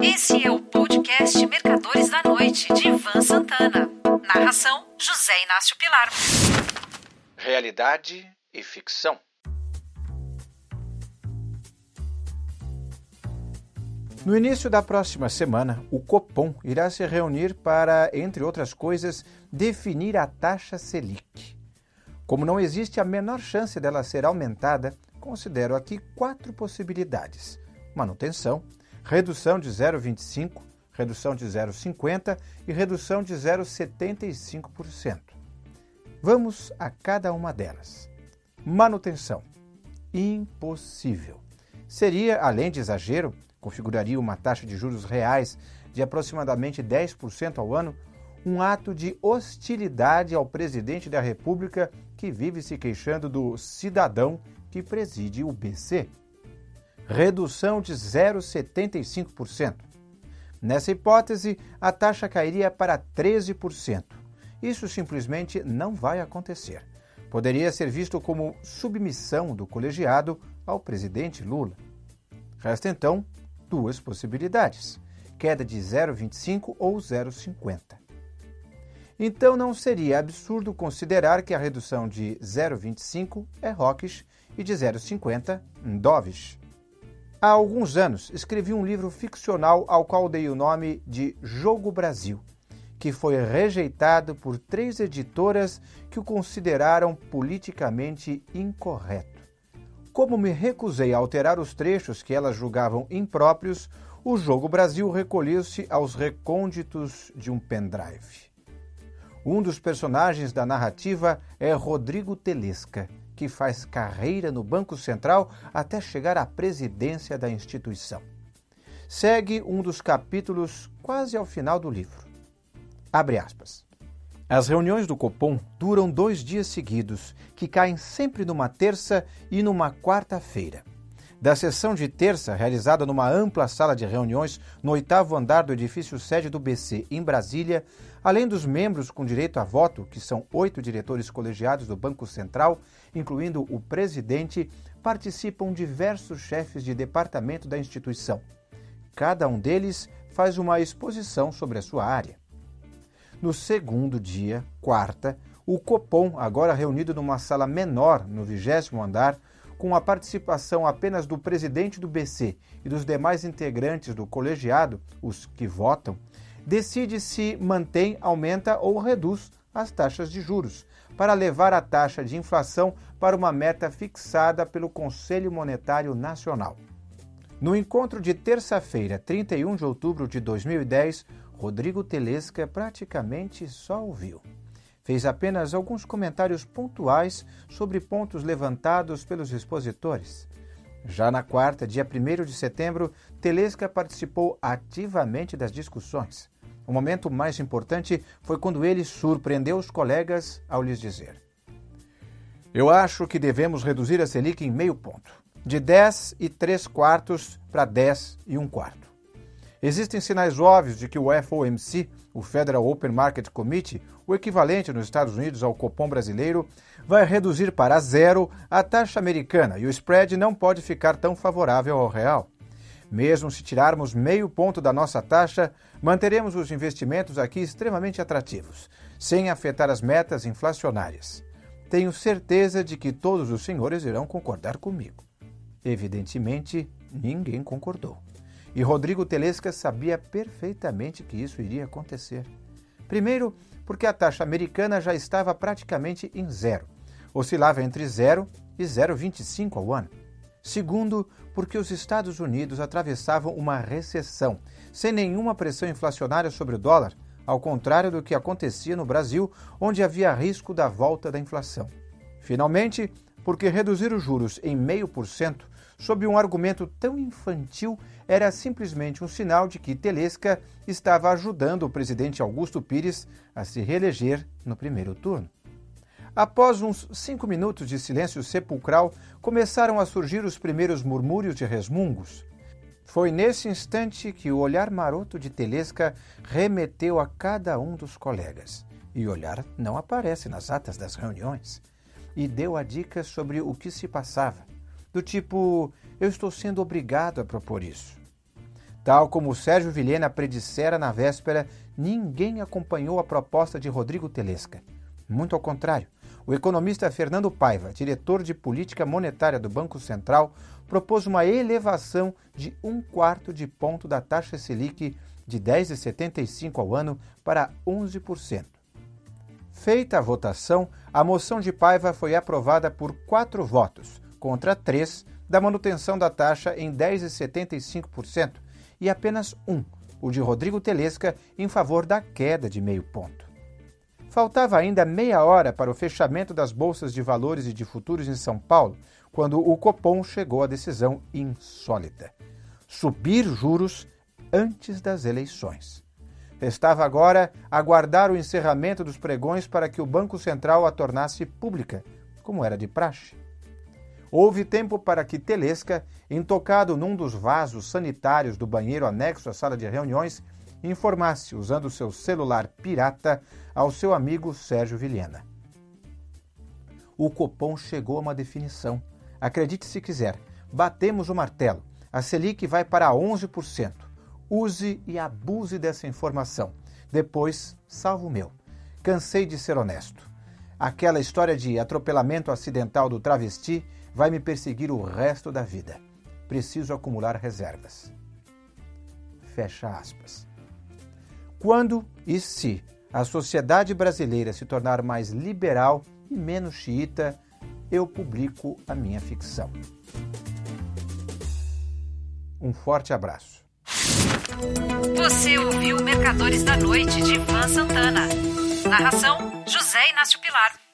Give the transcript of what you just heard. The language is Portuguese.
Esse é o podcast Mercadores da Noite, de Ivan Santana. Narração: José Inácio Pilar. Realidade e ficção. No início da próxima semana, o Copom irá se reunir para, entre outras coisas, definir a taxa Selic. Como não existe a menor chance dela ser aumentada, considero aqui quatro possibilidades: manutenção, redução de 0,25%, redução de 0,50% e redução de 0,75%. Vamos a cada uma delas. Manutenção. Impossível. Seria, além de exagero, configuraria uma taxa de juros reais de aproximadamente 10% ao ano, um ato de hostilidade ao presidente da República que vive se queixando do cidadão que preside o BC redução de 0,75%. Nessa hipótese, a taxa cairia para 13%. Isso simplesmente não vai acontecer. Poderia ser visto como submissão do colegiado ao presidente Lula. Resta então duas possibilidades: queda de 0,25 ou 0,50. Então não seria absurdo considerar que a redução de 0,25 é rockish e de 0,50 dovish. Há alguns anos escrevi um livro ficcional ao qual dei o nome de Jogo Brasil, que foi rejeitado por três editoras que o consideraram politicamente incorreto. Como me recusei a alterar os trechos que elas julgavam impróprios, o Jogo Brasil recolheu-se aos recônditos de um pendrive. Um dos personagens da narrativa é Rodrigo Telesca, que faz carreira no Banco Central até chegar à presidência da instituição. Segue um dos capítulos quase ao final do livro. Abre aspas. As reuniões do Copom duram dois dias seguidos, que caem sempre numa terça e numa quarta-feira. Da sessão de terça, realizada numa ampla sala de reuniões no oitavo andar do edifício sede do BC, em Brasília, além dos membros com direito a voto, que são oito diretores colegiados do Banco Central, incluindo o presidente, participam diversos chefes de departamento da instituição. Cada um deles faz uma exposição sobre a sua área. No segundo dia, quarta, o Copom, agora reunido numa sala menor no vigésimo andar, com a participação apenas do presidente do BC e dos demais integrantes do colegiado, os que votam, decide se mantém, aumenta ou reduz as taxas de juros, para levar a taxa de inflação para uma meta fixada pelo Conselho Monetário Nacional. No encontro de terça-feira, 31 de outubro de 2010, Rodrigo Telesca praticamente só ouviu fez apenas alguns comentários pontuais sobre pontos levantados pelos expositores. Já na quarta, dia 1 de setembro, Telesca participou ativamente das discussões. O momento mais importante foi quando ele surpreendeu os colegas ao lhes dizer: Eu acho que devemos reduzir a Selic em meio ponto, de 10 e 3 quartos para 10 e 1 quarto. Existem sinais óbvios de que o FOMC, o Federal Open Market Committee, o equivalente nos Estados Unidos ao Copom brasileiro, vai reduzir para zero a taxa americana e o spread não pode ficar tão favorável ao real. Mesmo se tirarmos meio ponto da nossa taxa, manteremos os investimentos aqui extremamente atrativos, sem afetar as metas inflacionárias. Tenho certeza de que todos os senhores irão concordar comigo. Evidentemente, ninguém concordou. E Rodrigo Telesca sabia perfeitamente que isso iria acontecer. Primeiro, porque a taxa americana já estava praticamente em zero, oscilava entre 0 e 0,25 ao ano. Segundo, porque os Estados Unidos atravessavam uma recessão, sem nenhuma pressão inflacionária sobre o dólar, ao contrário do que acontecia no Brasil, onde havia risco da volta da inflação. Finalmente, porque reduzir os juros em meio por cento sob um argumento tão infantil era simplesmente um sinal de que Telesca estava ajudando o presidente Augusto Pires a se reeleger no primeiro turno. Após uns cinco minutos de silêncio sepulcral, começaram a surgir os primeiros murmúrios de resmungos. Foi nesse instante que o olhar maroto de Telesca remeteu a cada um dos colegas. E o olhar não aparece nas atas das reuniões. E deu a dica sobre o que se passava do tipo: eu estou sendo obrigado a propor isso. Tal como Sérgio Vilhena predissera na véspera, ninguém acompanhou a proposta de Rodrigo Telesca. Muito ao contrário, o economista Fernando Paiva, diretor de política monetária do Banco Central, propôs uma elevação de um quarto de ponto da taxa Selic de 10,75 ao ano para 11%. Feita a votação, a moção de Paiva foi aprovada por quatro votos, contra três, da manutenção da taxa em 10,75% e apenas um, o de Rodrigo Telesca, em favor da queda de meio ponto. Faltava ainda meia hora para o fechamento das bolsas de valores e de futuros em São Paulo, quando o Copom chegou à decisão insólita: subir juros antes das eleições. Restava agora aguardar o encerramento dos pregões para que o Banco Central a tornasse pública, como era de praxe. Houve tempo para que Telesca, intocado num dos vasos sanitários do banheiro anexo à sala de reuniões, informasse, usando seu celular pirata, ao seu amigo Sérgio Vilhena. O Copom chegou a uma definição. Acredite se quiser, batemos o martelo. A Selic vai para 11%. Use e abuse dessa informação. Depois, salvo o meu. Cansei de ser honesto. Aquela história de atropelamento acidental do travesti vai me perseguir o resto da vida. Preciso acumular reservas. Fecha aspas. Quando e se a sociedade brasileira se tornar mais liberal e menos xiita, eu publico a minha ficção. Um forte abraço. Você ouviu Mercadores da Noite de Ivan Santana. Narração: José Inácio Pilar.